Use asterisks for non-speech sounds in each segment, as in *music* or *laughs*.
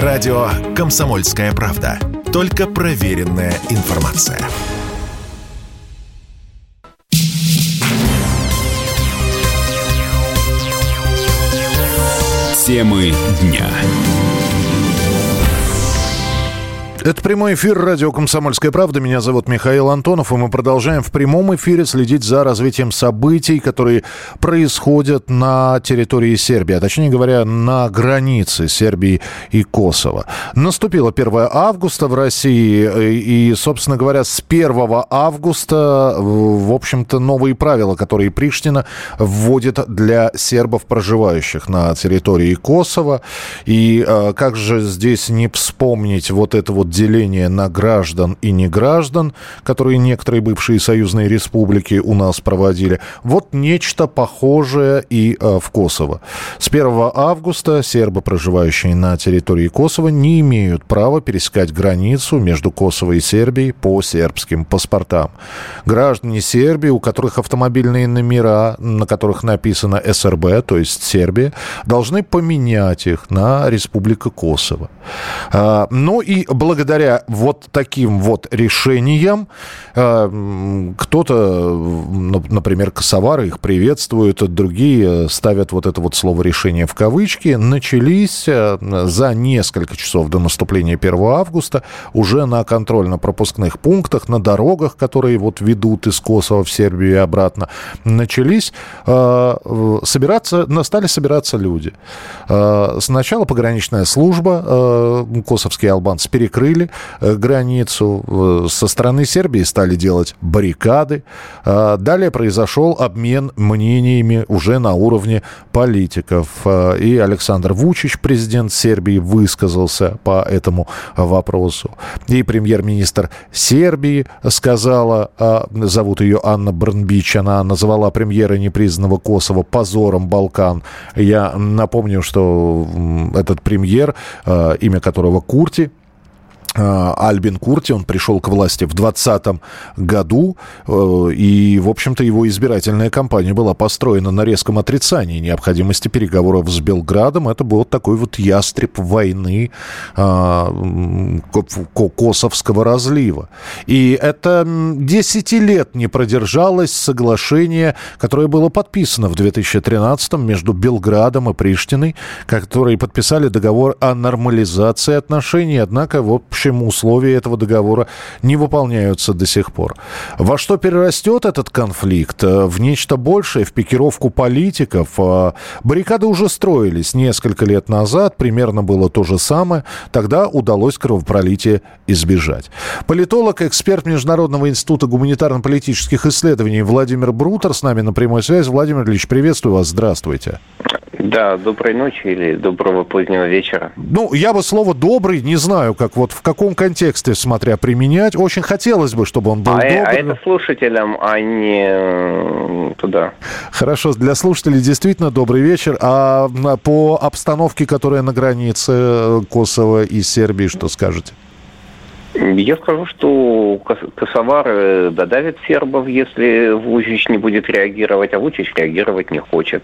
Радио «Комсомольская правда». Только проверенная информация. Темы дня. Это прямой эфир радио «Комсомольская правда». Меня зовут Михаил Антонов, и мы продолжаем в прямом эфире следить за развитием событий, которые происходят на территории Сербии, а точнее говоря, на границе Сербии и Косово. Наступило 1 августа в России, и, собственно говоря, с 1 августа, в общем-то, новые правила, которые Приштина вводит для сербов, проживающих на территории Косово. И э, как же здесь не вспомнить вот это вот деление на граждан и неграждан, которые некоторые бывшие союзные республики у нас проводили. Вот нечто похожее и э, в Косово. С 1 августа сербы, проживающие на территории Косово, не имеют права пересекать границу между Косово и Сербией по сербским паспортам. Граждане Сербии, у которых автомобильные номера, на которых написано СРБ, то есть Сербия, должны поменять их на Республика Косово. А, ну и благодаря благодаря вот таким вот решениям э, кто-то, например, косовары их приветствуют, другие ставят вот это вот слово «решение» в кавычки, начались э, за несколько часов до наступления 1 августа уже на контрольно-пропускных пунктах, на дорогах, которые вот ведут из Косово в Сербию и обратно, начались э, собираться, стали собираться люди. Сначала пограничная служба, косовские албанцы перекрыли закрыли э, границу, со стороны Сербии стали делать баррикады. А далее произошел обмен мнениями уже на уровне политиков. А, и Александр Вучич, президент Сербии, высказался по этому вопросу. И премьер-министр Сербии сказала, а, зовут ее Анна Брнбич, она назвала премьера непризнанного Косово позором Балкан. Я напомню, что этот премьер, имя которого Курти, Альбин Курти, он пришел к власти в 2020 году, э, и, в общем-то, его избирательная кампания была построена на резком отрицании необходимости переговоров с Белградом. Это был такой вот ястреб войны э, Косовского разлива. И это 10 лет не продержалось соглашение, которое было подписано в 2013 между Белградом и Приштиной, которые подписали договор о нормализации отношений, однако, в общем, общем, условия этого договора не выполняются до сих пор. Во что перерастет этот конфликт? Э, в нечто большее, в пикировку политиков? Э, баррикады уже строились несколько лет назад, примерно было то же самое. Тогда удалось кровопролитие избежать. Политолог, эксперт Международного института гуманитарно-политических исследований Владимир Брутер с нами на прямой связи. Владимир Ильич, приветствую вас. Здравствуйте. Да, доброй ночи или доброго позднего вечера. Ну, я бы слово «добрый» не знаю, как вот в каком контексте, смотря, применять. Очень хотелось бы, чтобы он был а, добрый. А это слушателям, а не э, туда. Хорошо, для слушателей действительно добрый вечер. А по обстановке, которая на границе э, Косово и Сербии, что скажете? Я скажу, что косовары додавят сербов, если Вучич не будет реагировать, а Вучич реагировать не хочет.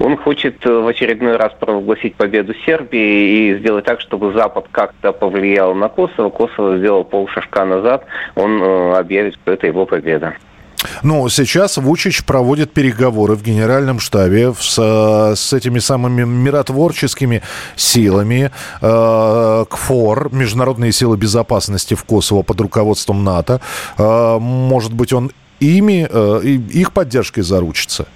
Он хочет в очередной раз провозгласить победу Сербии и сделать так, чтобы Запад как-то повлиял на Косово. Косово сделал полшажка назад, он э, объявит, что это его победа. Ну, сейчас Вучич проводит переговоры в генеральном штабе с, с этими самыми миротворческими силами. Э, КФОР, Международные силы безопасности в Косово под руководством НАТО. Э, может быть, он ими, э, их поддержкой заручится?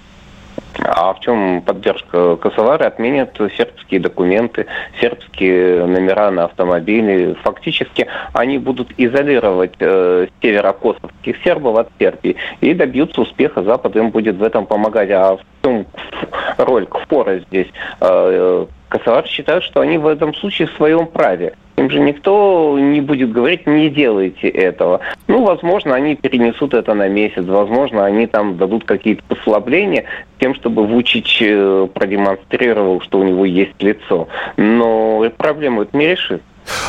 А в чем поддержка? Косовары отменят сербские документы, сербские номера на автомобили. Фактически они будут изолировать э, северокосовских сербов от Сербии и добьются успеха. Запад им будет в этом помогать. А в чем роль КФОРа здесь? Э, Косовары считают, что они в этом случае в своем праве. Им же никто не будет говорить, не делайте этого. Ну, возможно, они перенесут это на месяц, возможно, они там дадут какие-то послабления тем, чтобы Вучич э, продемонстрировал, что у него есть лицо. Но проблему это не решит.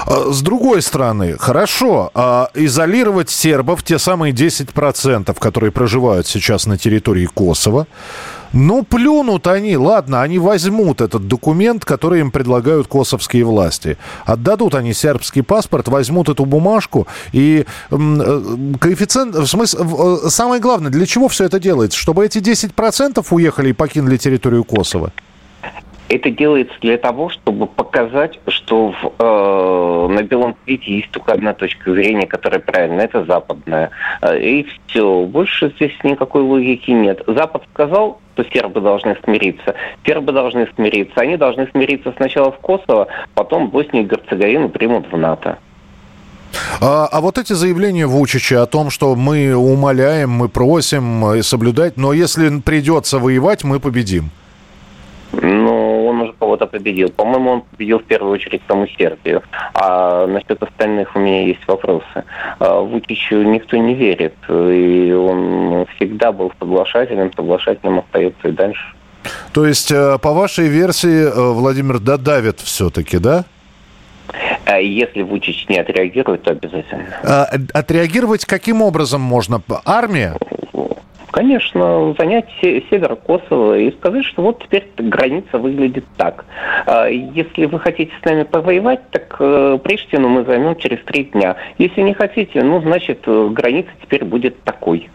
А, с другой стороны, хорошо, а изолировать сербов, те самые 10%, которые проживают сейчас на территории Косово, ну, плюнут они, ладно, они возьмут этот документ, который им предлагают косовские власти. Отдадут они сербский паспорт, возьмут эту бумажку и э, коэффициент, в смысле, э, самое главное, для чего все это делается? Чтобы эти 10% уехали и покинули территорию Косово? Это делается для того, чтобы показать, что в, э, на белом свете есть только одна точка зрения, которая правильная, это западная. Э, и все. Больше здесь никакой логики нет. Запад сказал, что сербы должны смириться. Сербы должны смириться. Они должны смириться сначала в Косово, потом Боснию и Герцеговину примут в НАТО. А, а вот эти заявления Вучича о том, что мы умоляем, мы просим э, соблюдать, но если придется воевать, мы победим – ну, он кого-то победил. По-моему, он победил в первую очередь саму Сербию. А насчет остальных у меня есть вопросы. А, Вучичу никто не верит. И он всегда был соглашателем, соглашателем остается и дальше. То есть, э, по вашей версии, э, Владимир додавит все-таки, да? А если Вучич не отреагирует, то обязательно. А, отреагировать каким образом можно? Армия? Конечно, занять север Косово и сказать, что вот теперь граница выглядит так. А если вы хотите с нами повоевать, так э, Приштину мы займем через три дня. Если не хотите, ну, значит, э, граница теперь будет такой.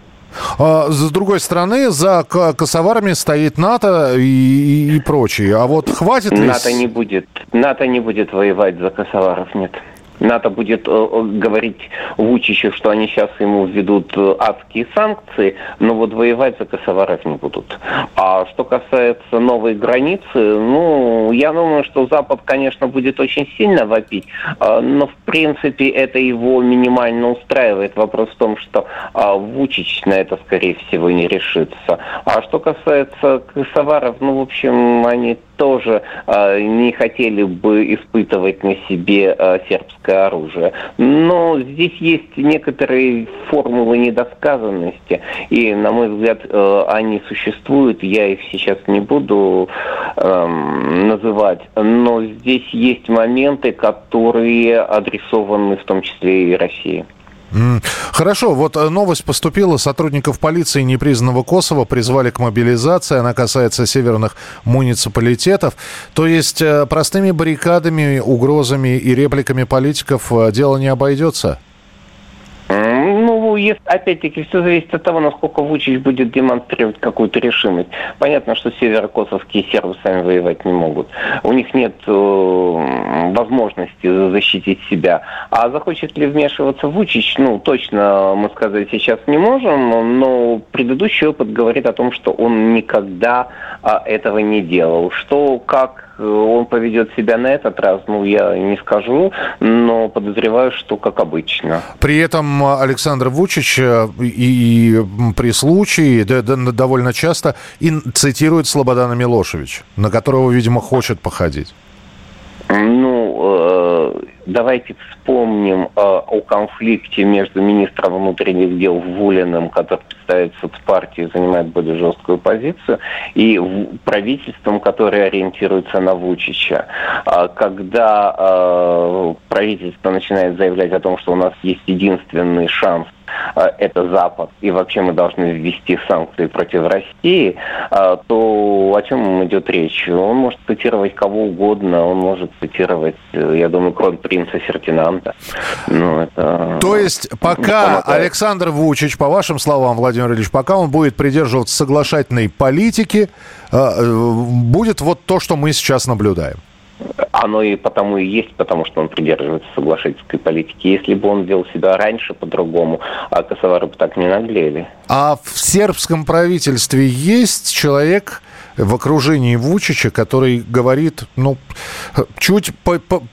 А, с другой стороны, за косоварами стоит НАТО и, и прочие. А вот хватит ли... НАТО не будет. НАТО не будет воевать за косоваров, нет. НАТО будет э, э, говорить Вучичу, что они сейчас ему введут э, адские санкции, но вот воевать за косоваров не будут. А что касается новой границы, ну, я думаю, что Запад, конечно, будет очень сильно вопить, но, в принципе, это его минимально устраивает. Вопрос в том, что э, Вучич на это, скорее всего, не решится. А что касается косоваров, ну, в общем, они тоже э, не хотели бы испытывать на себе э, сербское оружие. Но здесь есть некоторые формулы недосказанности, и, на мой взгляд, э, они существуют. Я их сейчас не буду э, называть, но здесь есть моменты, которые адресованы в том числе и России. Хорошо, вот э, новость поступила. Сотрудников полиции непризнанного Косово призвали к мобилизации. Она касается северных муниципалитетов. То есть э, простыми баррикадами, угрозами и репликами политиков э, дело не обойдется? Есть, опять-таки, все зависит от того, насколько Вучич будет демонстрировать какую-то решимость. Понятно, что северокосовские сербы сами воевать не могут. У них нет э, возможности защитить себя. А захочет ли вмешиваться Вучич, ну, точно мы сказать сейчас не можем, но предыдущий опыт говорит о том, что он никогда а, этого не делал. Что, как он поведет себя на этот раз, ну, я не скажу, но подозреваю, что как обычно. При этом Александр Вучич э, и, и при случае да, да, довольно часто и цитирует Слободана Милошевич, на которого, видимо, хочет походить. Ну, э, давайте вспомним э, о конфликте между министром внутренних дел Вулиным, который представляет соцпартию, занимает более жесткую позицию, и правительством, которое ориентируется на Вучича. А когда э, правительство начинает заявлять о том, что у нас есть единственный шанс это Запад, и вообще мы должны ввести санкции против России, а, то о чем идет речь? Он может цитировать кого угодно, он может цитировать, э, я думаю, кронпринца Фердинанда. Ну, это... То есть пока Александр Вучич, по вашим словам, Владимир Ильич, пока он будет придерживаться соглашательной политики, э, будет вот то, что мы сейчас наблюдаем. Оно и потому и есть, потому что он придерживается соглашательской политики. Если бы он вел себя раньше по-другому, а косовары бы так не наглели. А в сербском правительстве есть человек в окружении Вучича, который говорит, ну, чуть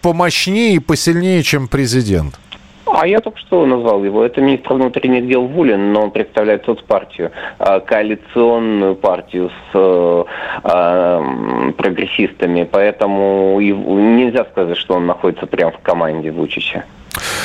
помощнее и посильнее, чем президент? А я только что назвал его. Это министр внутренних дел Вулин, но он представляет соцпартию, а, коалиционную партию с э, э, прогрессистами. Поэтому нельзя сказать, что он находится прямо в команде Вучича.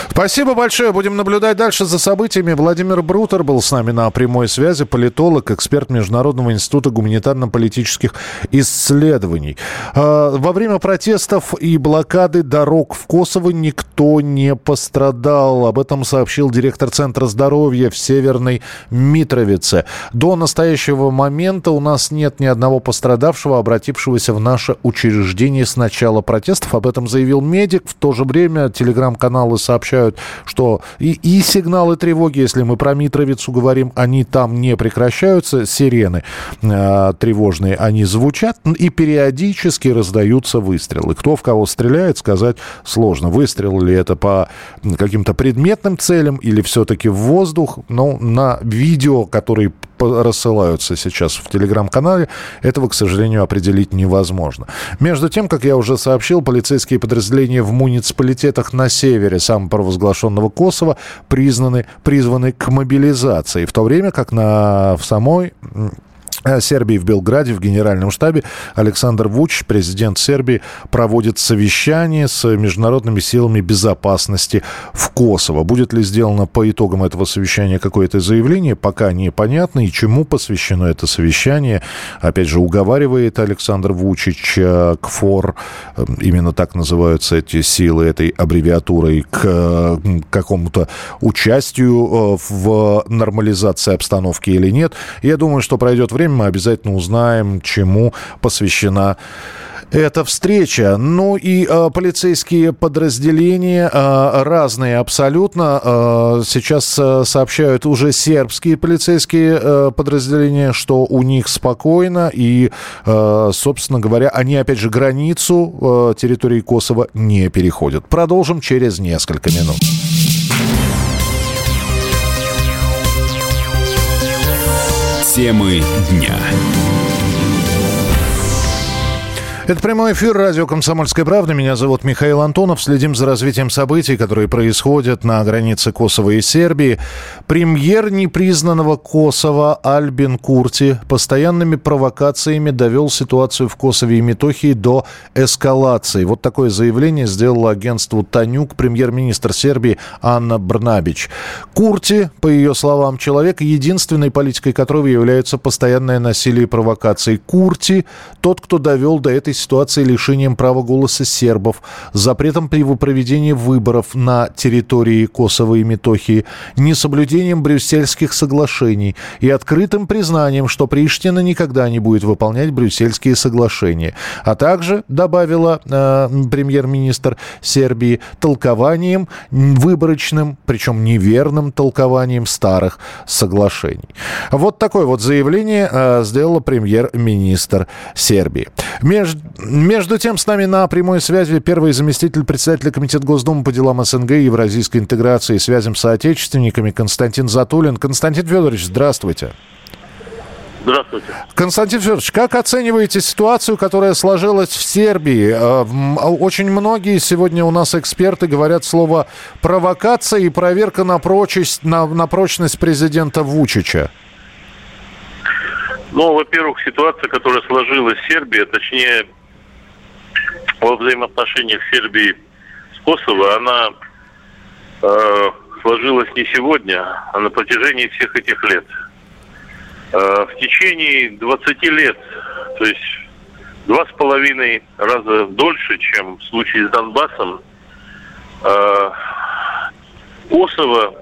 Спасибо большое. Будем наблюдать дальше за событиями. Владимир Брутер был с нами на прямой связи, политолог, эксперт Международного института гуманитарно-политических исследований. А, во время протестов и блокады дорог в Косово никто никто не пострадал. Об этом сообщил директор Центра здоровья в Северной Митровице. До настоящего момента у нас нет ни одного пострадавшего, обратившегося в наше учреждение с начала протестов. Об этом заявил медик. В то же время телеграм-каналы сообщают, что и, и сигналы тревоги, если мы про Митровицу говорим, они там не прекращаются. Сирены э, тревожные, они звучат. И периодически раздаются выстрелы. Кто в кого стреляет, сказать сложно. Выстрел ли это по каким-то предметным целям или все-таки в воздух? Но на видео, которые рассылаются сейчас в телеграм-канале, этого, к сожалению, определить невозможно. Между тем, как я уже сообщил, полицейские подразделения в муниципалитетах на севере самопровозглашенного Косово признаны, призваны к мобилизации, в то время как на, в самой Сербии в Белграде, в Генеральном штабе Александр Вуч, президент Сербии, проводит совещание с международными силами безопасности в Косово. Будет ли сделано по итогам этого совещания какое-то заявление, пока непонятно. И чему посвящено это совещание, опять же, уговаривает Александр Вучич э, КФОР, э, именно так называются эти силы этой аббревиатурой, к какому-то участию в нормализации обстановки или нет. Я думаю, что пройдет время, мы обязательно узнаем, чему посвящена эта встреча. Ну и э, полицейские подразделения э, разные абсолютно. Э, сейчас э, сообщают уже сербские полицейские э, подразделения, что у них спокойно. И, э, собственно говоря, они, опять же, границу э, территории Косово не переходят. Продолжим через несколько минут. Темы дня. Это прямой эфир радио «Комсомольская правда». Меня зовут Михаил Антонов. Следим за развитием событий, которые происходят на границе Косово и Сербии. Премьер непризнанного Косово Альбин Курти постоянными провокациями довел ситуацию в Косове и Метохии до эскалации. Вот такое заявление сделала агентству «Танюк» премьер-министр Сербии Анна Брнабич. Курти, по ее словам, человек, единственной политикой которого является постоянное насилие и провокации. Курти – тот, кто довел до этой ситуации лишением права голоса сербов, запретом при проведении выборов на территории Косово и Метохии, несоблюдением брюссельских соглашений и открытым признанием, что Приштина никогда не будет выполнять брюссельские соглашения. А также, добавила э, премьер-министр Сербии, толкованием выборочным, причем неверным толкованием старых соглашений. Вот такое вот заявление э, сделала премьер-министр Сербии. Между между тем, с нами на прямой связи первый заместитель председателя Комитета Госдумы по делам СНГ и Евразийской интеграции и связям с соотечественниками Константин Затулин. Константин Федорович, здравствуйте. Здравствуйте. Константин Федорович, как оцениваете ситуацию, которая сложилась в Сербии? Э, очень многие сегодня у нас эксперты говорят слово провокация и проверка на прочность, на, на прочность президента Вучича. Ну, во-первых, ситуация, которая сложилась в Сербии, точнее, во взаимоотношениях Сербии с Косово, она э, сложилась не сегодня, а на протяжении всех этих лет. Э, в течение 20 лет, то есть два с половиной раза дольше, чем в случае с Донбассом, э, Косово,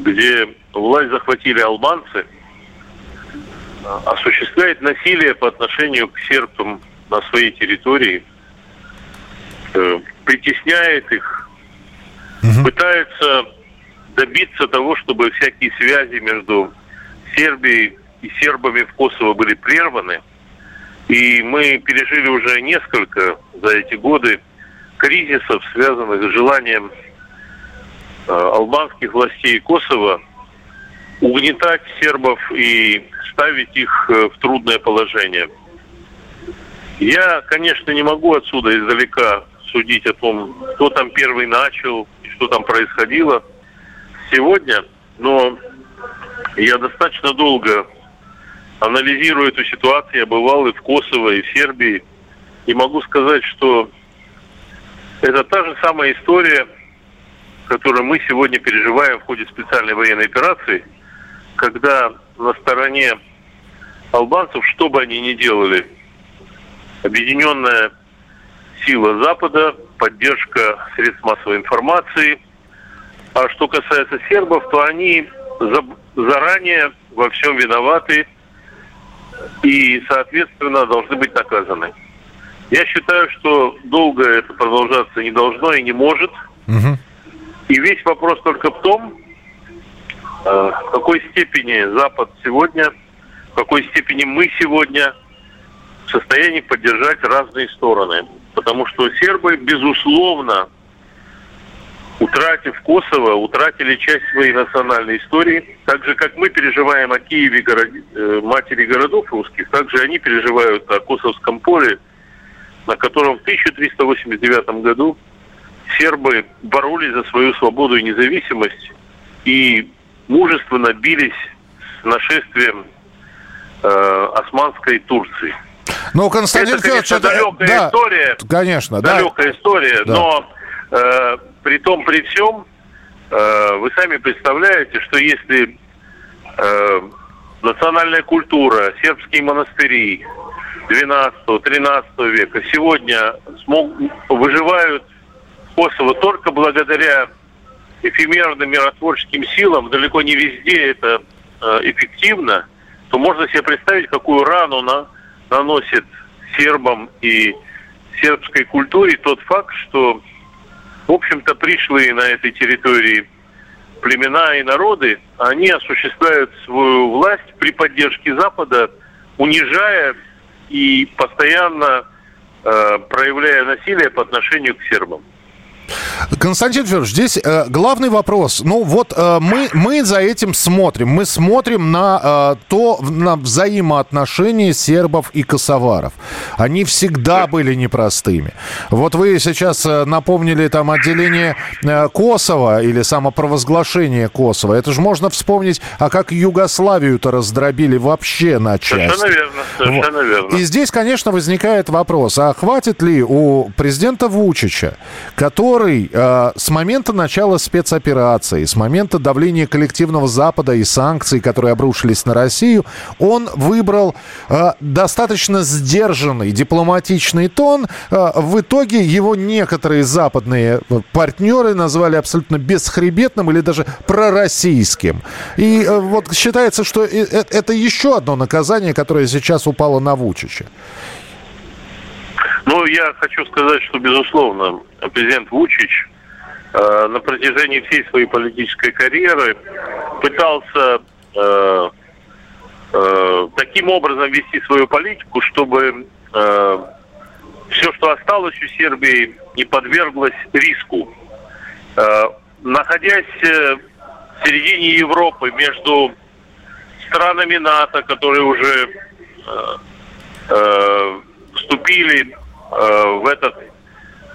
где власть захватили албанцы, осуществляет насилие по отношению к сербам на своей территории, э, притесняет их, угу. пытается добиться того, чтобы всякие связи между Сербией и сербами в Косово были прерваны. И мы пережили уже несколько за эти годы кризисов, связанных с желанием э, албанских властей Косово угнетать сербов и ставить их э, в трудное положение. Я, конечно, не могу отсюда издалека судить о том, кто там первый начал и что там происходило сегодня, но я достаточно долго анализирую эту ситуацию. Я бывал и в Косово, и в Сербии. И могу сказать, что это та же самая история, которую мы сегодня переживаем в ходе специальной военной операции, когда на стороне албанцев, что бы они ни делали, объединенная сила Запада поддержка средств массовой информации. А что касается сербов, то они за, заранее во всем виноваты и, соответственно, должны быть наказаны. Я считаю, что долго это продолжаться не должно и не может. Угу. И весь вопрос только в том, э, в какой степени Запад сегодня, в какой степени мы сегодня в состоянии поддержать разные стороны. Потому что сербы, безусловно, утратив Косово, утратили часть своей национальной истории. Так же, как мы переживаем о Киеве, город, э, матери городов русских, так же они переживают о Косовском поле, на котором в 1389 году сербы боролись за свою свободу и независимость и мужественно бились с нашествием э, османской Турции. Ну, Константин это, конечно, это, далекая да, история. Конечно, далекая да. история, да. но э, при том, при всем, э, вы сами представляете, что если э, национальная культура, сербские монастыри 12-13 века сегодня смог, выживают Косово только благодаря эфемерным миротворческим силам, далеко не везде это э, эффективно, то можно себе представить, какую рану на, наносит сербам и сербской культуре тот факт, что в общем-то, пришлые на этой территории племена и народы, они осуществляют свою власть при поддержке Запада, унижая и постоянно э, проявляя насилие по отношению к сербам. Константин Федорович, здесь э, главный вопрос. Ну вот э, мы, мы за этим смотрим. Мы смотрим на э, то, на взаимоотношения сербов и косоваров. Они всегда были непростыми. Вот вы сейчас э, напомнили там отделение э, Косово или самопровозглашение Косово. Это же можно вспомнить, а как Югославию-то раздробили вообще на части. Совершенно верно, совершенно вот. верно. И здесь, конечно, возникает вопрос, а хватит ли у президента Вучича, который Э, с момента начала спецоперации, с момента давления коллективного Запада и санкций, которые обрушились на Россию, он выбрал э, достаточно сдержанный дипломатичный тон. Э, в итоге его некоторые западные партнеры назвали абсолютно бесхребетным или даже пророссийским. И вот считается, что это еще одно наказание, которое сейчас упало на Вучича. Ну, я хочу сказать, что, безусловно, президент Вучич э, на протяжении всей своей политической карьеры пытался э, э, таким образом вести свою политику, чтобы э, все, что осталось у Сербии, не подверглось риску. Э, находясь э, в середине Европы между странами НАТО, которые уже э, э, вступили в этот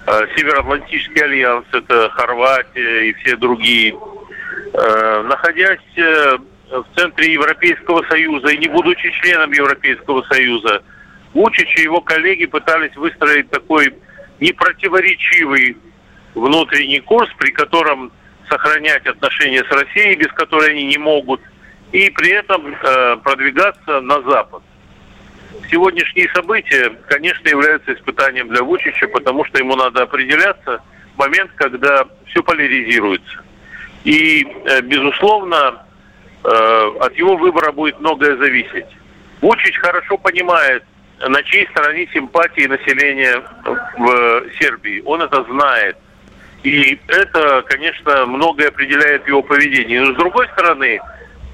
э, Североатлантический альянс, это Хорватия и все другие, э, находясь в центре Европейского Союза и не будучи членом Европейского Союза, Вучич и его коллеги пытались выстроить такой непротиворечивый внутренний курс, при котором сохранять отношения с Россией, без которой они не могут, и при этом э, продвигаться на Запад сегодняшние события, конечно, являются испытанием для Вучича, потому что ему надо определяться в момент, когда все поляризируется. И, э, безусловно, э, от его выбора будет многое зависеть. Вучич хорошо понимает, на чьей стороне симпатии населения в Сербии. Он это знает. И это, конечно, многое определяет его поведение. Но с другой стороны,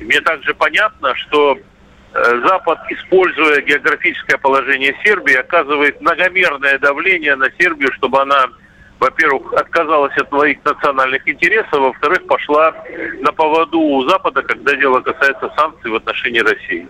мне также понятно, что Э, Запад, используя географическое положение Сербии, оказывает многомерное давление на Сербию, чтобы она, во-первых, отказалась от своих национальных интересов, во-вторых, пошла на поводу у Запада, когда дело касается санкций в отношении России.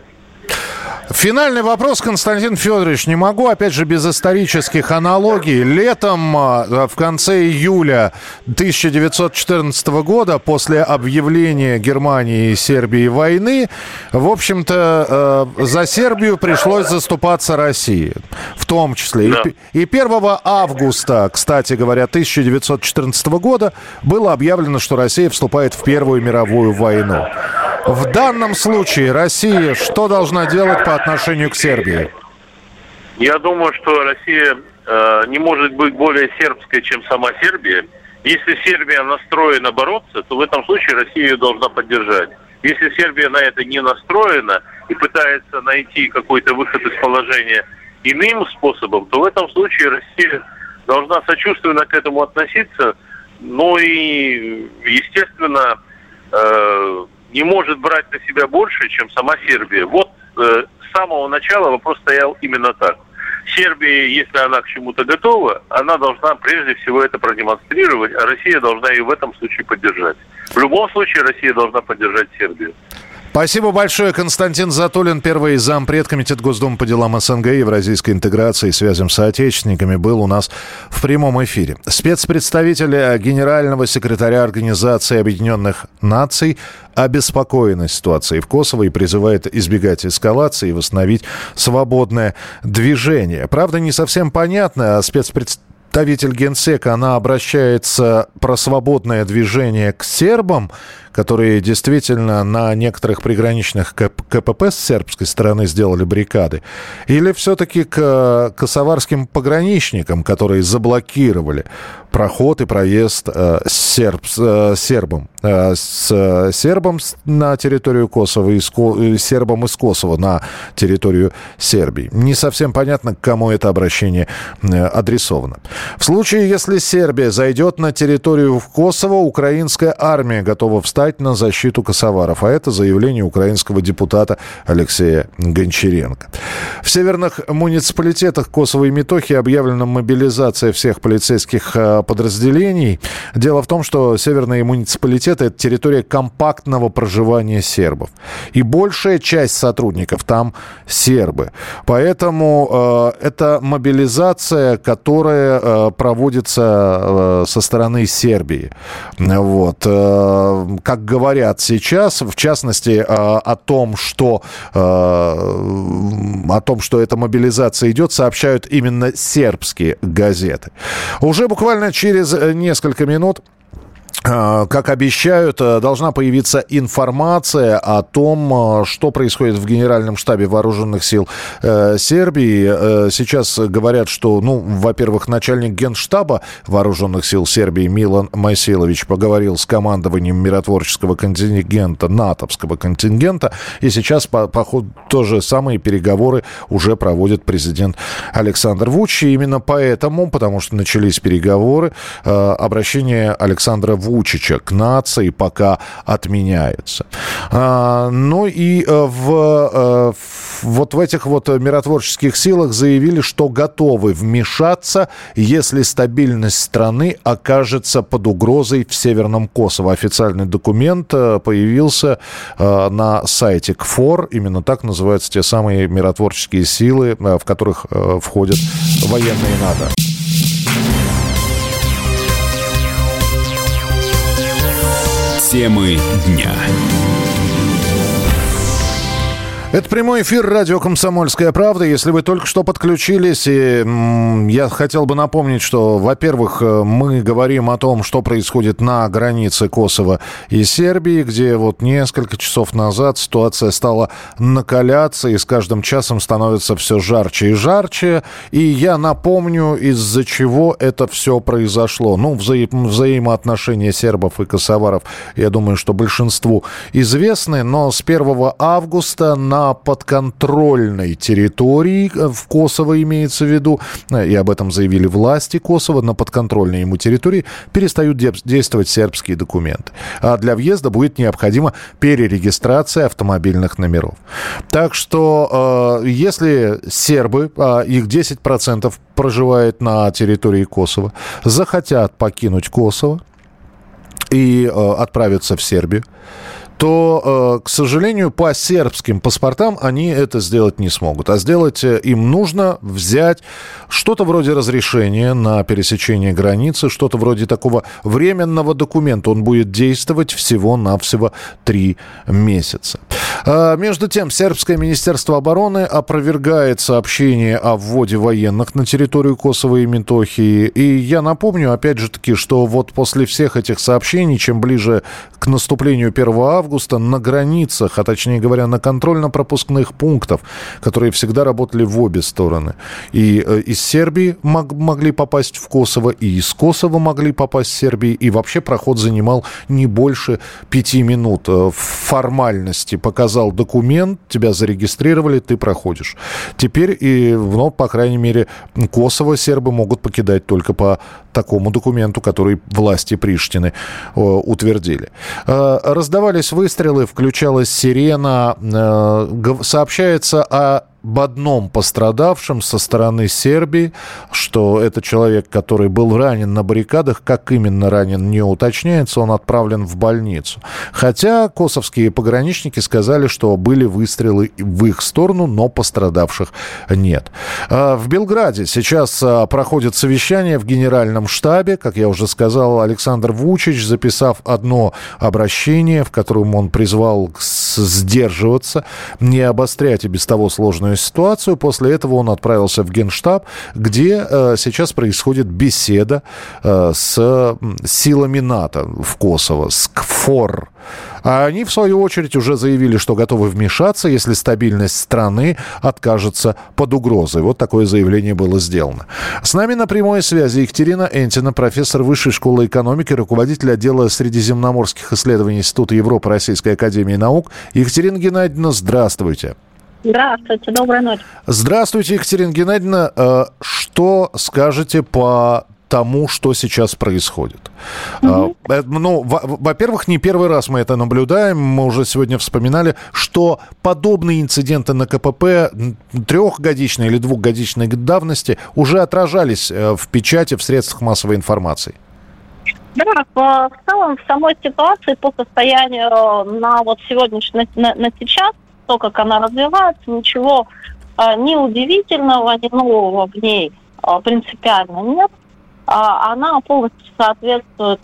Финальный вопрос, Константин Федорович. Не могу, опять же, без исторических аналогий. Летом, а, в конце июля 1914 года, после объявления Германии и Сербии войны, в общем-то, э, за Сербию пришлось заступаться России. В том числе. Да. И 1 августа, кстати говоря, 1914 года было объявлено, что Россия вступает в Первую мировую войну. В данном случае Россия что должна делать по отношению к Сербии? Я думаю, что Россия э, не может быть более сербской, чем сама Сербия. Если Сербия настроена бороться, то в этом случае Россия ее должна поддержать. Если Сербия на это не настроена и пытается найти какой-то выход из положения иным способом, то в этом случае Россия должна сочувственно к этому относиться, ну и, естественно, э, не может брать на себя больше, чем сама Сербия. Вот э, с самого начала вопрос стоял именно так. Сербия, если она к чему-то готова, она должна прежде всего это продемонстрировать, а Россия должна ее в этом случае поддержать. В любом случае Россия должна поддержать Сербию. Спасибо большое. Константин Затулин, первый зампред Комитет Госдумы по делам СНГ, евразийской интеграции и связям с соотечественниками, был у нас в прямом эфире. Спецпредставитель генерального секретаря Организации Объединенных Наций обеспокоена ситуацией в Косово и призывает избегать эскалации и восстановить свободное движение. Правда, не совсем понятно, а спецпредставитель представитель Генсека, она обращается про свободное движение к сербам, которые действительно на некоторых приграничных КПП с сербской стороны сделали баррикады, или все-таки к косоварским пограничникам, которые заблокировали проход и проезд э, серб, э, сербам, э, с сербом на территорию Косово и с э, сербом из Косово на территорию Сербии. Не совсем понятно, к кому это обращение э, адресовано. В случае, если Сербия зайдет на территорию в Косово, украинская армия готова встать на защиту косоваров. А это заявление украинского депутата Алексея Гончаренко. В северных муниципалитетах Косово и Метохи объявлена мобилизация всех полицейских э, подразделений. Дело в том, что северные муниципалитеты – это территория компактного проживания сербов. И большая часть сотрудников там сербы. Поэтому э, это мобилизация, которая э, проводится э, со стороны Сербии. Вот. Э, как говорят сейчас, в частности, э, о том, что э, о том, что эта мобилизация идет, сообщают именно сербские газеты. Уже буквально через э, несколько минут как обещают, э, должна появиться информация о том, э, что происходит в Генеральном штабе Вооруженных сил э, Сербии. Сейчас говорят, что, ну, во-первых, начальник Генштаба Вооруженных сил Сербии Милан Майсилович поговорил с командованием миротворческого контингента, натовского контингента, и сейчас, по, по ходу, тоже самые переговоры уже проводит президент Александр Вучич. И именно поэтому, потому что начались переговоры, обращение Александра Вучича к нации пока отменяется. А, ну и э, в, э, вот в этих вот миротворческих силах заявили, что готовы вмешаться, если стабильность страны окажется под угрозой в Северном Косово. Официальный документ э, появился на сайте КФОР. Именно так называются те самые миротворческие силы, в которых входят военные НАТО. Темы дня. Это прямой эфир радио «Комсомольская правда». Если вы только что подключились, и, я хотел бы напомнить, что, во-первых, э, мы говорим о том, что происходит на границе Косово и Сербии, где вот несколько часов назад ситуация стала накаляться и с каждым часом становится все жарче и жарче. И я напомню, из-за чего это все произошло. Ну, вза- взаимоотношения сербов и косоваров, я думаю, что большинству известны, но с 1 августа на на подконтрольной территории, э, в Косово имеется в виду, э, и об этом заявили власти Косово, на подконтрольной ему территории перестают действовать сербские документы. А для въезда будет необходима перерегистрация автомобильных номеров. Так что, э, если сербы, а их 10% проживает на территории Косово, захотят покинуть Косово и отправиться в Сербию, то, э, к сожалению, по сербским паспортам они это сделать не смогут. А сделать э, им нужно взять что-то вроде разрешения на пересечение границы, что-то вроде такого временного документа. Он будет действовать всего-навсего три месяца. А, между тем, сербское министерство обороны опровергает сообщение о вводе военных на территорию Косово и Ментохии. И я напомню, опять же таки, что вот после всех этих сообщений, чем ближе к наступлению 1 августа, на границах, а точнее говоря, на контрольно-пропускных пунктах, которые всегда работали в обе стороны, и э, из Сербии мог, могли попасть в Косово, и из Косово могли попасть в Сербию, и вообще проход занимал не больше пяти минут. Э, формальности показал документ, тебя зарегистрировали, ты проходишь. Теперь, и, ну, по крайней мере, Косово сербы могут покидать только по такому документу, который власти Приштины э, утвердили. Э, раздавались выстрелы, включалась сирена, сообщается о одном пострадавшем со стороны Сербии, что это человек, который был ранен на баррикадах, как именно ранен, не уточняется, он отправлен в больницу. Хотя косовские пограничники сказали, что были выстрелы в их сторону, но пострадавших нет. А в Белграде сейчас а, проходит совещание в генеральном штабе, как я уже сказал, Александр Вучич, записав одно обращение, в котором он призвал сдерживаться, не обострять и без того сложную сложную ситуацию. После этого он отправился в Генштаб, где э, сейчас происходит беседа э, с силами НАТО в Косово, с КФОР. А они, в свою очередь, уже заявили, что готовы вмешаться, если стабильность страны откажется под угрозой. Вот такое заявление было сделано. С нами на прямой связи Екатерина Энтина, профессор Высшей школы экономики, руководитель отдела средиземноморских исследований Института Европы Российской Академии Наук. Екатерина Геннадьевна, здравствуйте. Здравствуйте, доброй ночи. Здравствуйте, Екатерина Геннадьевна. Э, что скажете по тому, что сейчас происходит. Угу. Ну, во-первых, не первый раз мы это наблюдаем. Мы уже сегодня вспоминали, что подобные инциденты на КПП трехгодичной или двухгодичной давности уже отражались в печати, в средствах массовой информации. Да, в целом, в самой ситуации по состоянию на вот сегодняшний, на, на сейчас, то, как она развивается, ничего э, ни удивительного, ни нового в ней э, принципиально нет. А она полностью соответствует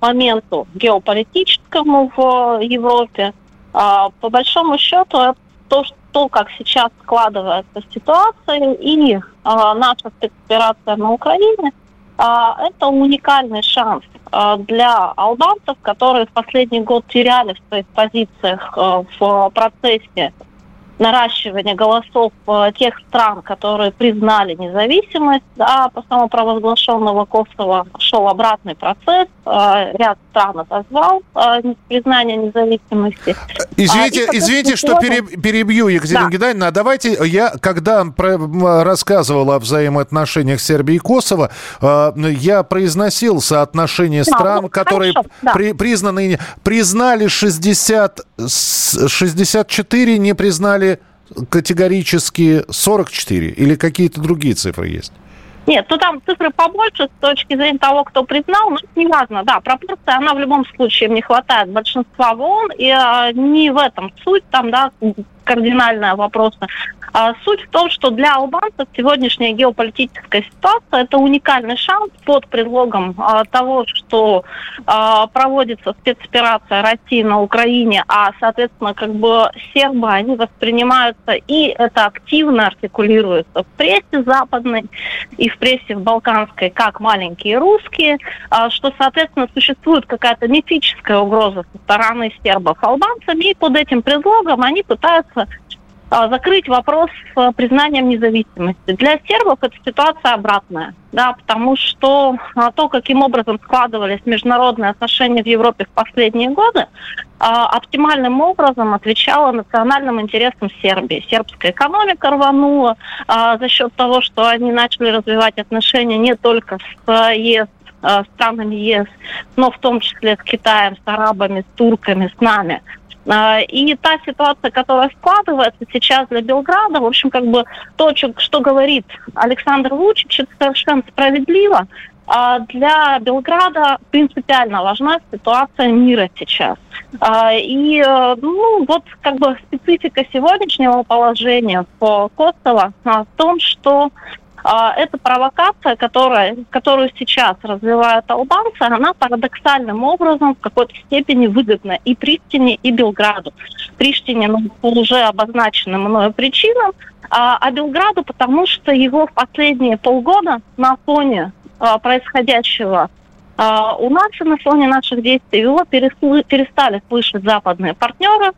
моменту геополитическому в Европе. По большому счету, это то, что, как сейчас складывается ситуация и наша спецоперация на Украине, это уникальный шанс Э, для албанцев, которые в последний год теряли в своих позициях э, в процессе наращивания голосов тех стран, которые признали независимость, да, по самопровозглашенного Косово шел обратный процесс, ряд стран отозвал признание независимости. Извините, а, извините, что перебью, Екатерина да. Геннадьевна, а давайте я, когда рассказывал о взаимоотношениях Сербии и Косово, я произносил соотношение стран, ну, которые хорошо, да. при, признаны, признали 60, 64, не признали категорически 44 или какие-то другие цифры есть? Нет, ну там цифры побольше с точки зрения того, кто признал, но это не важно. Да, пропорция, она в любом случае не хватает большинства в ООН, и э, не в этом суть, там, да, кардинальная вопрос. А суть в том, что для албанцев сегодняшняя геополитическая ситуация – это уникальный шанс под предлогом а, того, что а, проводится спецоперация России на Украине, а, соответственно, как бы сербы, они воспринимаются, и это активно артикулируется в прессе западной и в прессе в балканской, как маленькие русские, а, что, соответственно, существует какая-то мифическая угроза со стороны сербов албанцами, и под этим предлогом они пытаются а, закрыть вопрос с признанием независимости. Для сербов эта ситуация обратная, да, потому что а, то, каким образом складывались международные отношения в Европе в последние годы, а, оптимальным образом отвечало национальным интересам Сербии. Сербская экономика рванула за счет того, что они начали развивать отношения не только с ЕС, странами ЕС, но в том числе с Китаем, с арабами, с турками, с нами. А, и та ситуация, которая складывается сейчас для Белграда, в общем, как бы то, что говорит Александр Вучич, это совершенно справедливо. А для Белграда принципиально важна ситуация мира сейчас. А, и ну, вот как бы специфика сегодняшнего положения в Косово в том, что эта провокация, которая, которую сейчас развивают албанцы, она парадоксальным образом в какой-то степени выгодна и Приштине, и Белграду. Приштине ну, по уже обозначенным мною причинам, а, а Белграду потому, что его в последние полгода на фоне а, происходящего а, у нас и на фоне наших действий его перестали слышать западные партнеры,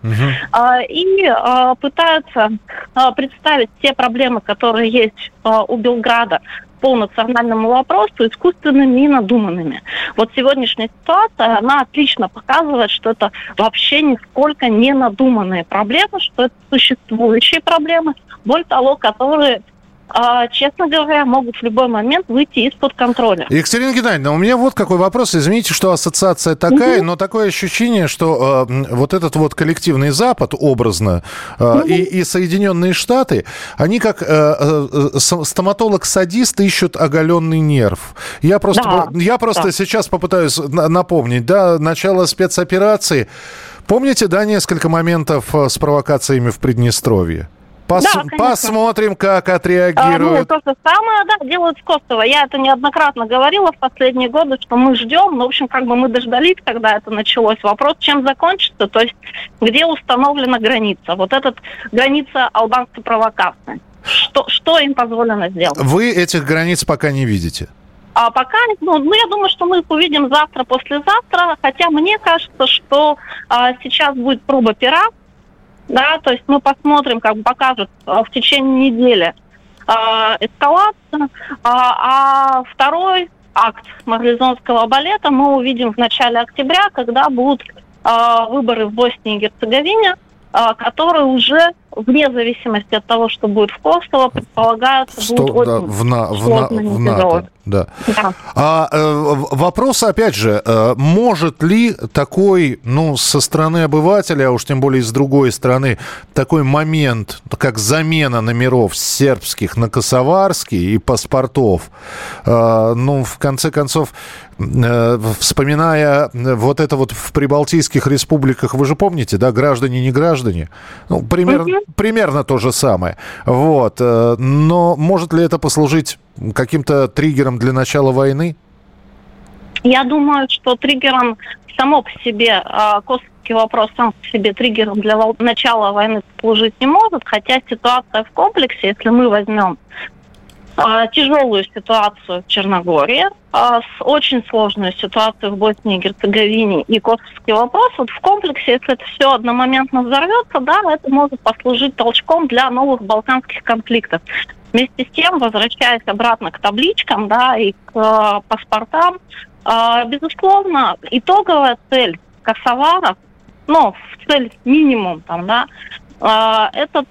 Uh-huh. и а, пытаются а, представить те проблемы, которые есть у Белграда по национальному вопросу искусственными и надуманными. Вот сегодняшняя ситуация, она отлично показывает, что это вообще нисколько не надуманные проблемы, что это существующие проблемы, более того, которые честно говоря, могут в любой момент выйти из-под контроля. Екатерина Геннадьевна, у меня вот какой вопрос. Извините, что ассоциация такая, но такое ощущение, что э, вот этот вот коллективный Запад, образно, э, и, и Соединенные Штаты, они как э, э, стоматолог-садист ищут оголенный нерв. Я просто, да, я просто да. сейчас попытаюсь напомнить, да, начало спецоперации. Помните, да, несколько моментов э, с провокациями в Приднестровье? Пос да, посмотрим, как отреагируют. А, ну, то же самое, да, делают в Костово. Я это неоднократно говорила в последние годы, что мы ждем. Ну, в общем, как бы мы дождались, когда это началось. Вопрос, чем закончится, то есть где установлена граница. Вот эта граница албанской провокации. Что, что им позволено сделать? Вы этих границ пока не видите? А пока, ну, ну, я думаю, что мы их увидим завтра, послезавтра, хотя мне кажется, что а, сейчас будет проба пера, да, то есть мы посмотрим, как покажут а, в течение недели э, эскалацию, а, а второй акт марлезонского балета мы увидим в начале октября, когда будут э, выборы в Боснии и Герцеговине, э, которые уже вне зависимости от того, что будет в Костово, предполагается, что, будет да, очень в, на, в, на, в НАТО. Да. да. А, э, вопрос, опять же, э, может ли такой, ну, со стороны обывателя, а уж тем более с другой стороны, такой момент, как замена номеров сербских на косоварские и паспортов, э, ну, в конце концов, э, вспоминая вот это вот в прибалтийских республиках, вы же помните, да, граждане, не граждане, ну, примерно, примерно то же самое. Вот. Э, но может ли это послужить каким-то триггером для начала войны? Я думаю, что триггером само по себе, э, косовский вопрос сам по себе триггером для начала войны служить не может, хотя ситуация в комплексе, если мы возьмем а, тяжелую ситуацию в Черногории, а, с очень сложную ситуацию в Боснии и Герцеговине и косовский вопрос. Вот в комплексе, если это все одномоментно взорвется, да, это может послужить толчком для новых балканских конфликтов. Вместе с тем, возвращаясь обратно к табличкам, да, и к э, паспортам, э, безусловно, итоговая цель косоваров, ну, цель минимум там, да, это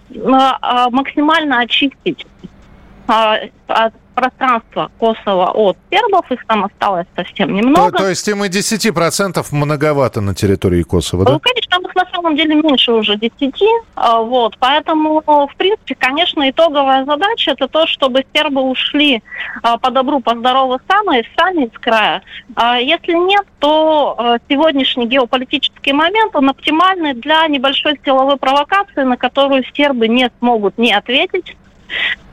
максимально очистить а, пространства Косово от сербов, их там осталось совсем немного. То, то есть им и 10% многовато на территории Косово, да? Ну, конечно, там их на самом деле меньше уже 10, а, вот, поэтому, в принципе, конечно, итоговая задача это то, чтобы сербы ушли а, по добру, по здорову сами, сами из края. Если нет, то сегодняшний геополитический момент, он оптимальный для небольшой силовой провокации, на которую сербы не смогут не ответить,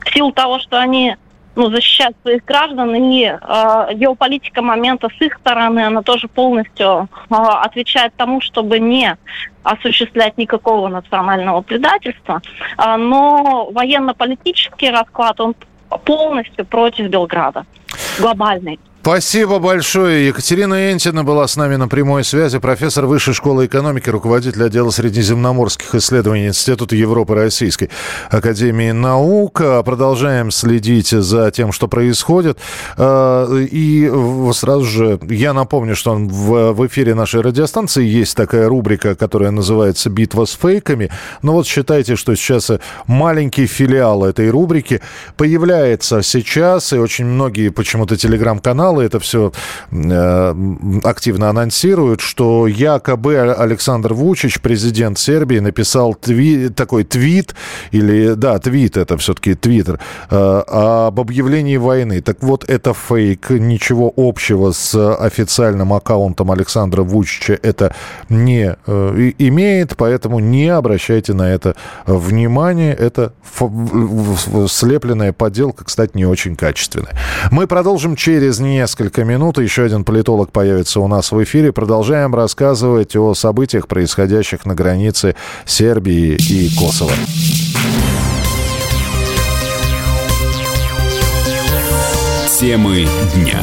в силу того, что они ну, защищают своих граждан, и э, геополитика момента с их стороны, она тоже полностью э, отвечает тому, чтобы не осуществлять никакого национального предательства. Э, но военно-политический расклад, он полностью против Белграда, глобальный. Спасибо большое. Екатерина Энтина была с нами на прямой связи, профессор Высшей школы экономики, руководитель отдела средиземноморских исследований Института Европы Российской Академии наук. Продолжаем следить за тем, что происходит. А, и сразу же я напомню, что в эфире нашей радиостанции есть такая рубрика, которая называется «Битва с фейками». Но вот считайте, что сейчас маленький филиал этой рубрики появляется сейчас, и очень многие почему-то телеграм-каналы каналы это все э, активно анонсируют, что якобы Александр Вучич, президент Сербии, написал тви, такой твит, или, да, твит, это все-таки твиттер, э, об объявлении войны. Так вот, это фейк, ничего общего с официальным аккаунтом Александра Вучича это не э, имеет, поэтому не обращайте на это внимание. Это слепленная подделка, кстати, не очень качественная. Мы продолжим через несколько минут. Еще один политолог появится у нас в эфире. Продолжаем рассказывать о событиях, происходящих на границе Сербии и Косово. Темы дня.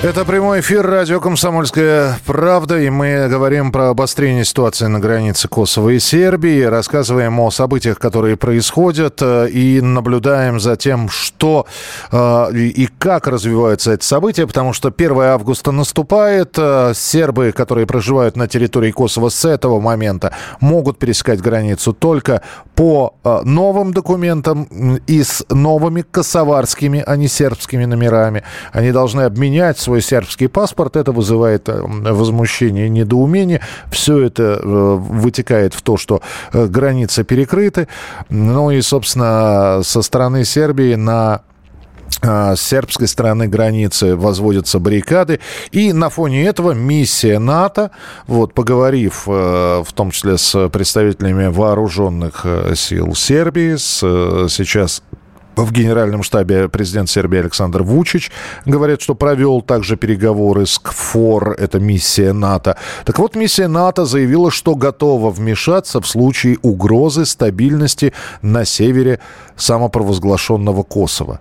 Это прямой эфир радио «Комсомольская правда», и мы говорим про обострение ситуации на границе Косово и Сербии, рассказываем о событиях, которые происходят, э, и наблюдаем за тем, что э, и как развиваются эти события, потому что 1 августа наступает, э, сербы, которые проживают на территории Косово с этого момента, могут пересекать границу только по новым документам и с новыми косоварскими, а не сербскими номерами. Они должны обменять свой сербский паспорт. Это вызывает э, возмущение недоумение. Все это э, вытекает в то, что э, границы перекрыты. Ну и, собственно, со стороны Сербии на с сербской стороны границы возводятся баррикады. И на фоне этого миссия НАТО, вот, поговорив в том числе с представителями вооруженных сил Сербии, с сейчас в Генеральном штабе президент Сербии Александр Вучич говорят, что провел также переговоры с КФОР, это миссия НАТО. Так вот, миссия НАТО заявила, что готова вмешаться в случае угрозы стабильности на севере самопровозглашенного Косово.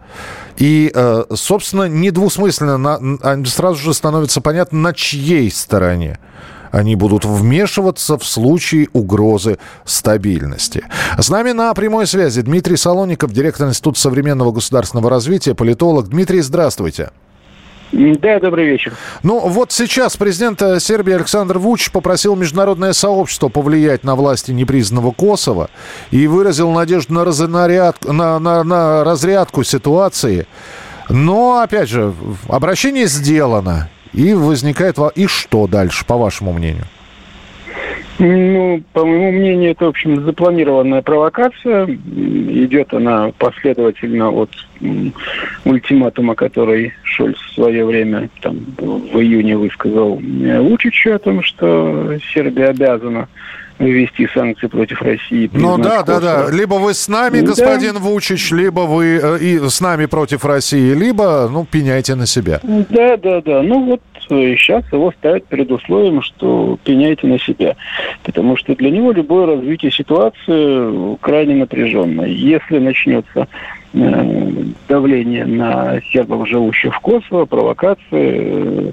И, э, собственно, недвусмысленно сразу же становится понятно, на чьей стороне они будут вмешиваться в случае угрозы стабильности. С нами на прямой связи Дмитрий Солоников, директор Института современного государственного развития, политолог. Дмитрий, здравствуйте. Да, добрый вечер. Ну, вот сейчас президент э, Сербии Александр Вуч попросил международное сообщество повлиять на власти непризнанного Косово и выразил надежду на, разряд, на, на, на разрядку ситуации. Но, опять же, обращение сделано. И возникает... И что дальше, по вашему мнению? Ну, по моему мнению, это, в общем, запланированная провокация. Идет она последовательно от ультиматума, который Шольц в свое время, там, в июне высказал Лучичу о том, что Сербия обязана ввести санкции против России. Ну да, да, да. Либо вы с нами, господин да. Вучич, либо вы э, и с нами против России, либо, ну, пеняйте на себя. Да, да, да. Ну вот сейчас его ставят перед условием, что пеняйте на себя. Потому что для него любое развитие ситуации крайне напряженное. Если начнется э, давление на сербов, живущих в Косово, провокации, э,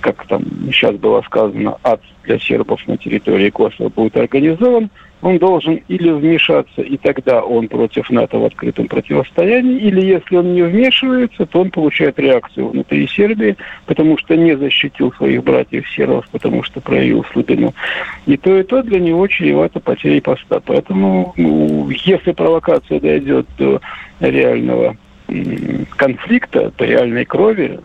как там сейчас было сказано, ад для сербов на территории Косово будет организован, он должен или вмешаться, и тогда он против НАТО в открытом противостоянии, или если он не вмешивается, то он получает реакцию внутри Сербии, потому что не защитил своих братьев сербов, потому что проявил слабину. И то, и то для него чревато потерей поста. Поэтому, ну, если провокация дойдет до реального конфликта, до реальной крови,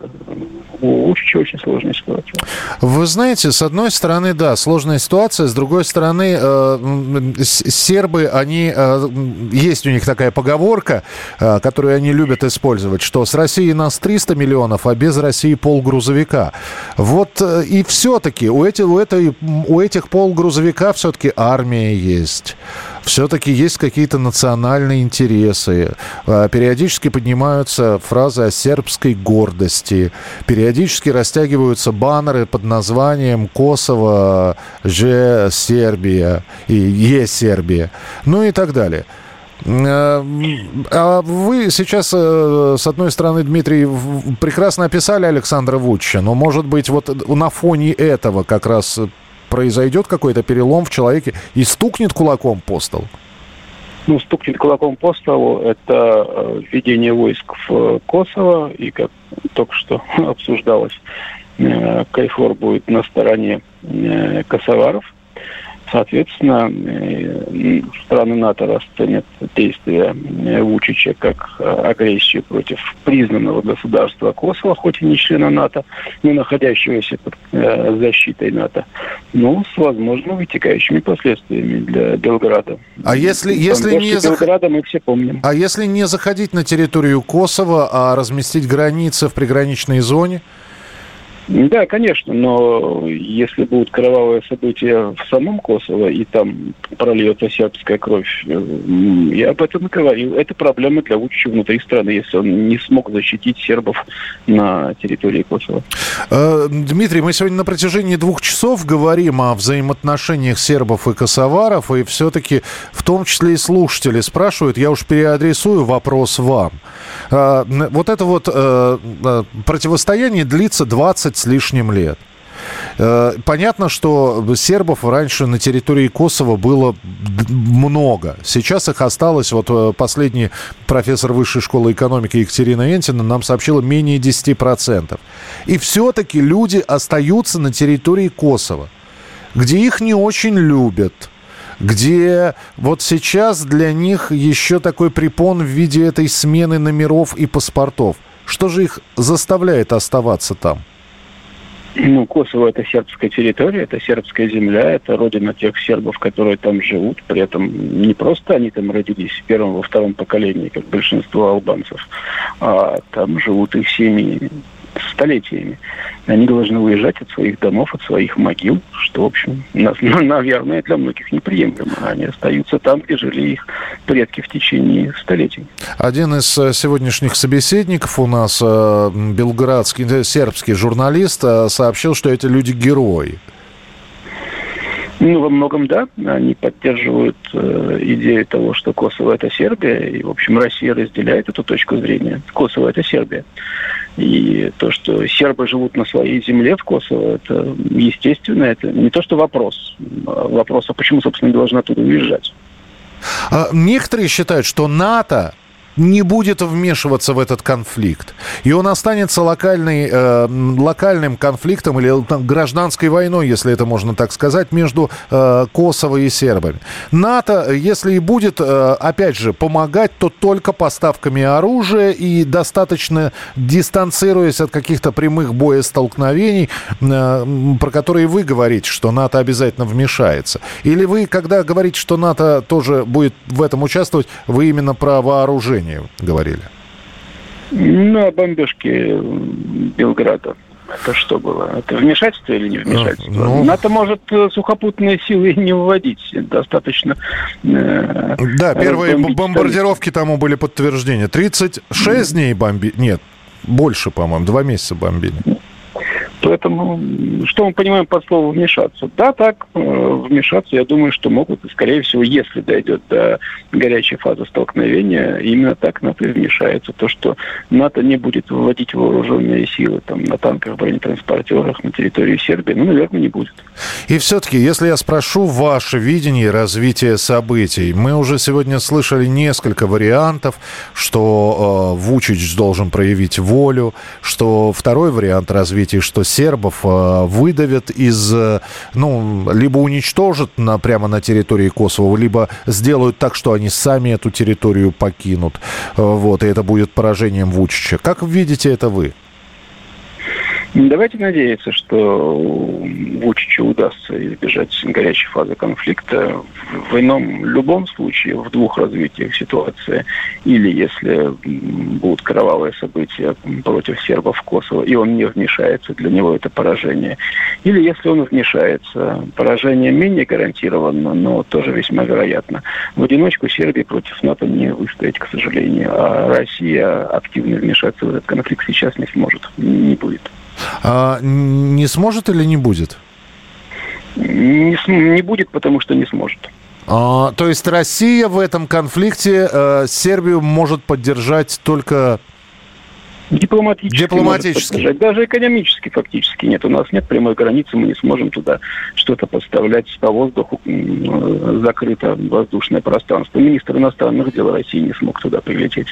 у Учича очень сложная ситуация. Вы знаете, с одной стороны, да, сложная ситуация, с другой стороны, э, сербы, они, э, есть у них такая поговорка, э, которую они любят использовать, что с Россией нас 300 миллионов, а без России полгрузовика. Вот э, и все-таки у, эти, у, этой, у этих полгрузовика все-таки армия есть все-таки есть какие-то национальные интересы. Э, периодически поднимаются фразы о сербской гордости. Периодически растягиваются баннеры под названием «Косово же Сербия» и «Е Сербия». Ну и так далее. Э, а вы сейчас, э, с одной стороны, Дмитрий, прекрасно описали Александра Вучича, но, может быть, вот на фоне этого как раз произойдет какой-то перелом в человеке и стукнет кулаком по столу? Ну, стукнет кулаком по столу – это э, введение войск в э, Косово, и как только что *laughs* обсуждалось, э, Кайфор будет на стороне косоваров. Соответственно, э, страны НАТО расценят действия Вучича как агрессию против признанного государства Косово, хоть и не члена НАТО, но находящегося под защитой НАТО, но с возможно вытекающими последствиями для Белграда. А если, если не. Белграда мы все помним. А если не заходить на территорию Косово, а разместить границы в приграничной зоне? Да, конечно, но если будут кровавые события в самом Косово, и там прольется сербская кровь, э, я об этом и говорил. Это проблема для Вучича внутри страны, если он не смог защитить сербов на территории Косово. Э, Дмитрий, мы сегодня на протяжении двух часов говорим о взаимоотношениях сербов и косоваров, и все-таки в том числе и слушатели спрашивают, я уж переадресую вопрос вам. Э, вот это вот противостояние длится 20 20 с лишним лет. Э, понятно, что сербов раньше на территории Косово было много. Сейчас их осталось, вот э, последний профессор Высшей школы экономики Екатерина Энтина нам сообщила менее 10%. И все-таки люди остаются на территории Косово, где их не очень любят, где вот сейчас для них еще такой препон в виде этой смены номеров и паспортов. Что же их заставляет оставаться там? Ну, Косово это сербская территория, это сербская земля, это родина тех сербов, которые там живут. При этом не просто они там родились в первом, во втором поколении, как большинство албанцев, а там живут их семьи столетиями. Они должны уезжать от своих домов, от своих могил, что, в общем, наверное, для многих неприемлемо. Они остаются там, где жили их предки в течение столетий. Один из э, сегодняшних собеседников у нас, э, белградский, э, сербский журналист, сообщил, что эти люди герои. Ну, во многом да. Они поддерживают э, идею того, что Косово это Сербия. И, в общем, Россия разделяет эту точку зрения. Косово это Сербия. И то, что сербы живут на своей земле в Косово, это естественно. Это не то, что вопрос. Вопрос, а почему, собственно, не должны оттуда уезжать? А некоторые считают, что НАТО не будет вмешиваться в этот конфликт. И он останется локальный, э, локальным конфликтом или там, гражданской войной, если это можно так сказать, между э, Косово и сербами. НАТО, если и будет, э, опять же, помогать, то только поставками оружия и достаточно дистанцируясь от каких-то прямых боестолкновений, э, про которые вы говорите, что НАТО обязательно вмешается. Или вы, когда говорите, что НАТО тоже будет в этом участвовать, вы именно про вооружение вооружении говорили? Ну, о бомбежке Белграда. Это что было? Это вмешательство или не вмешательство? Ну, НАТО может э, сухопутные силы *laughs* не вводить. Достаточно... Э, да, первые бомбардировки тому были подтверждения. 36 дней бомби... Нет, больше, по-моему, два месяца бомбили. Поэтому что мы понимаем под словом вмешаться? Да, так, э, вмешаться, я думаю, что могут, и, скорее всего, если дойдет до горячей фазы столкновения, именно так НАТО вмешается. То, что НАТО не будет выводить вооруженные силы там, на танках, бронетранспортерах на территории Сербии, ну, наверное, не будет. И все-таки, если я спрошу ваше видение развития событий, мы уже сегодня слышали несколько вариантов, что э, Вучич должен проявить волю, что второй вариант развития, что сербов э, выдавят из, э, ну, либо уничтожат на, прямо на территории Косово, либо сделают так, что они сами эту территорию покинут. Э, вот, и это будет поражением Вучича. Как видите это вы? Давайте надеяться, что Вучичу удастся избежать горячей фазы конфликта. В ином, любом случае, в двух развитиях ситуации, или если будут кровавые события против сербов в Косово, и он не вмешается, для него это поражение. Или если он вмешается, поражение менее гарантировано, но тоже весьма вероятно. В одиночку Сербии против НАТО не выстоять, к сожалению. А Россия активно вмешаться в этот конфликт сейчас не сможет, не. А, не сможет или не будет? Не, не будет, потому что не сможет. А, то есть Россия в этом конфликте э, Сербию может поддержать только Дипломатически. Дипломатически. Даже экономически фактически нет. У нас нет прямой границы, мы не сможем туда что-то поставлять по воздуху, закрыто воздушное пространство. Министр иностранных дел России не смог туда прилететь.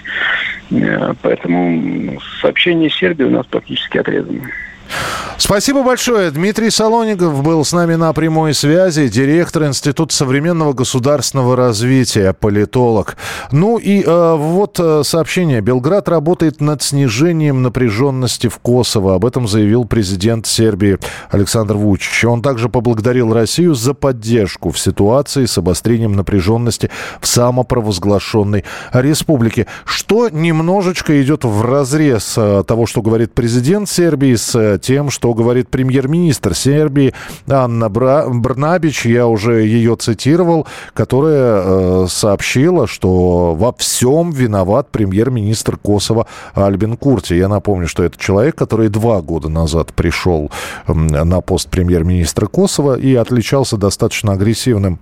Э, поэтому сообщение Сербии у нас практически отрезано. Спасибо большое. Дмитрий Солоников был с нами на прямой связи, директор Института современного государственного развития, политолог. Ну и э, вот э, сообщение. Белград работает над снижением напряженности в Косово. Об этом заявил президент Сербии Александр Вучич. Он также поблагодарил Россию за поддержку в ситуации с обострением напряженности в самопровозглашенной республике. Что немножечко идет в разрез э, того, что говорит президент Сербии, с э, тем, что говорит премьер-министр Сербии Анна Брнабич, я уже ее цитировал, которая э, сообщила, что во всем виноват премьер-министр Косово Альбин Курти. Я напомню, что это человек, который два года назад пришел на пост премьер-министра Косово и отличался достаточно агрессивным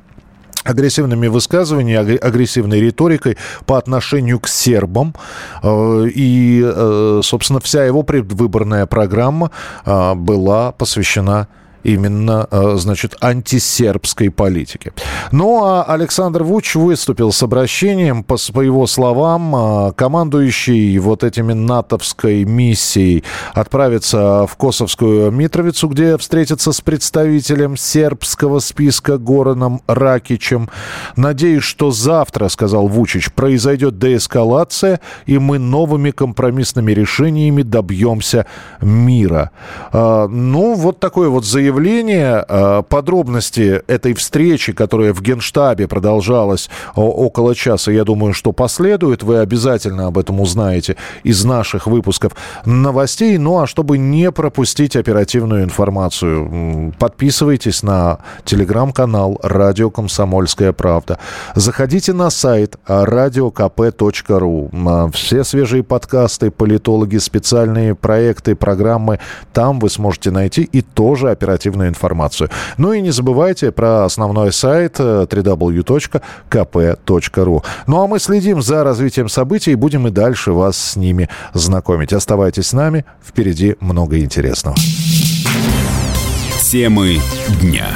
агрессивными высказываниями, агрессивной риторикой по отношению к сербам. Э, и, э, собственно, вся его предвыборная программа э, была посвящена именно, э, значит, антисербской политики. Ну, а Александр Вуч выступил с обращением, по, по его словам, э, командующий вот этими натовской миссией отправится в Косовскую Митровицу, где встретится с представителем сербского списка Гороном Ракичем. Надеюсь, что завтра, сказал Вучич, произойдет деэскалация, и мы новыми компромиссными решениями добьемся мира. Э, ну, вот такое вот заявление заявление. Э, подробности этой встречи, которая в Генштабе продолжалась около часа, я думаю, что последует. Вы обязательно об этом узнаете из наших выпусков новостей. Ну а чтобы не пропустить оперативную информацию, подписывайтесь на телеграм-канал «Радио Комсомольская правда». Заходите на сайт radiokp.ru. Все свежие подкасты, политологи, специальные проекты, программы, там вы сможете найти и тоже оперативно оперативную информацию. Ну и не забывайте про основной сайт э, www.kp.ru. Ну а мы следим за развитием событий и будем и дальше вас с ними знакомить. Оставайтесь с нами, впереди много интересного. Темы дня.